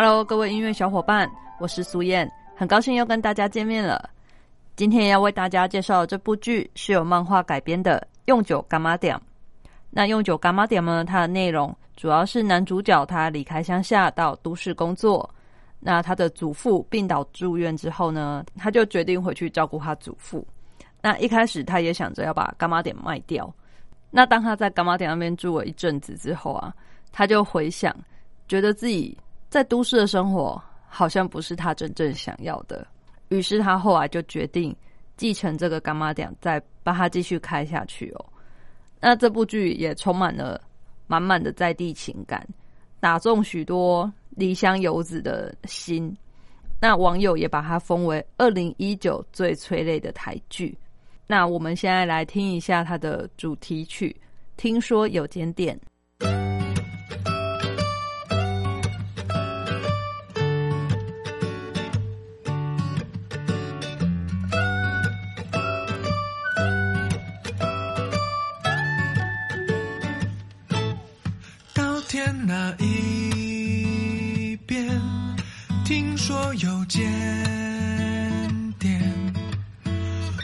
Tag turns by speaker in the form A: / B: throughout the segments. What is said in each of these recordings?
A: Hello，各位音乐小伙伴，我是苏燕，很高兴又跟大家见面了。今天要为大家介绍这部剧是由漫画改编的《用酒干妈点》。那《用酒干妈点》呢？它的内容主要是男主角他离开乡下到都市工作，那他的祖父病倒住院之后呢，他就决定回去照顾他祖父。那一开始他也想着要把干妈点卖掉。那当他在干妈点那边住了一阵子之后啊，他就回想，觉得自己。在都市的生活好像不是他真正想要的，于是他后来就决定继承这个干妈店，再把它继续开下去哦。那这部剧也充满了满满的在地情感，打中许多离乡游子的心。那网友也把它封为二零一九最催泪的台剧。那我们现在来听一下它的主题曲，听说有间店。
B: 天那一边，听说有间店，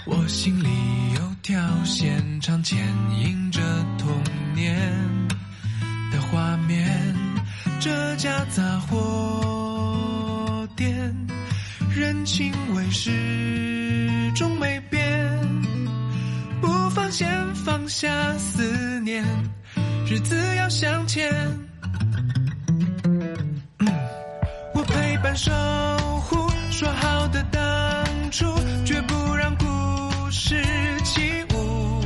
B: 我心里有条线，常牵引着童年的画面。这家杂货店，人情味始终没变，不放先放下思念，日子要向前。我陪伴守护说好的当初，绝不让故事起舞。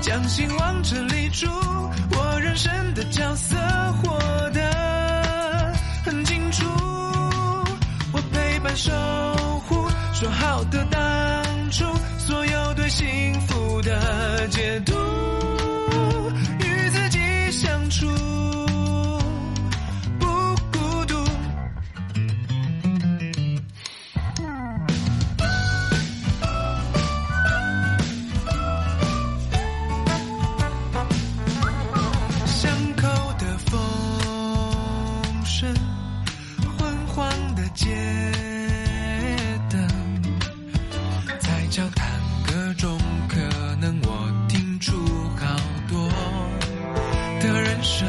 B: 将心往这里住，我人生的角色活得很清楚。我陪伴守护说好的当初，所有对幸福的解读。的街灯，在交谈歌中，可能我听出好多的人生。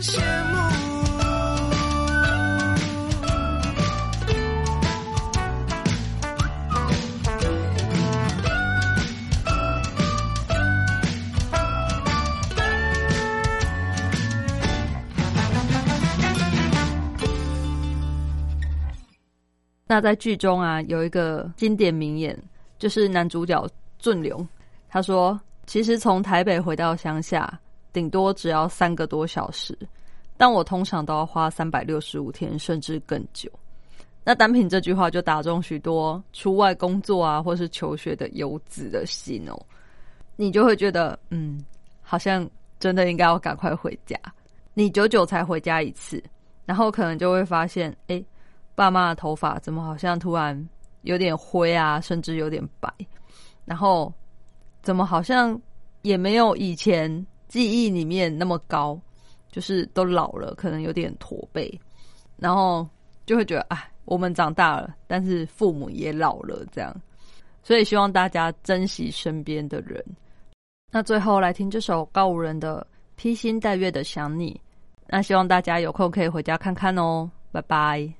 B: 羡慕
A: 那在剧中啊，有一个经典名言，就是男主角俊流，他说：“其实从台北回到乡下，顶多只要三个多小时，但我通常都要花三百六十五天，甚至更久。”那单凭这句话就打中许多出外工作啊，或是求学的游子的心哦，你就会觉得，嗯，好像真的应该要赶快回家。你久久才回家一次，然后可能就会发现，哎，爸妈的头发怎么好像突然有点灰啊，甚至有点白，然后怎么好像也没有以前记忆里面那么高，就是都老了，可能有点驼背，然后就会觉得，哎，我们长大了，但是父母也老了，这样，所以希望大家珍惜身边的人。那最后来听这首告五人的《披星戴月的想你》，那希望大家有空可以回家看看哦，拜拜。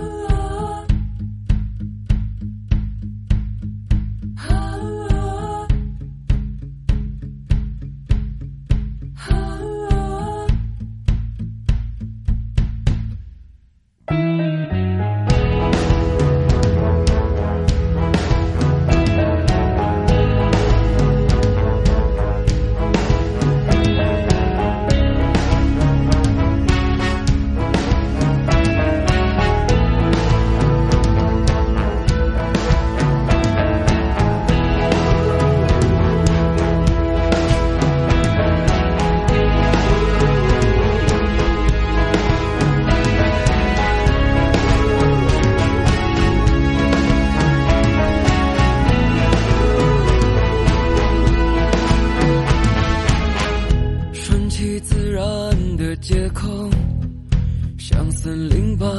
C: 像森林般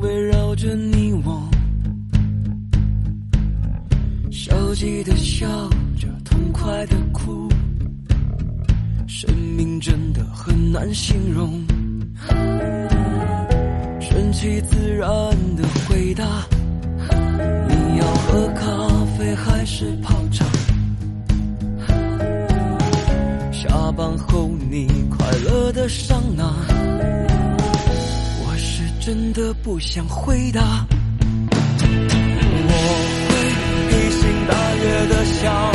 C: 围绕着你我，消极的笑着，痛快的哭，生命真的很难形容。顺其自然的回答，你要喝咖啡还是泡茶？下班后你快乐的桑的不想回答。我会披星戴月的想，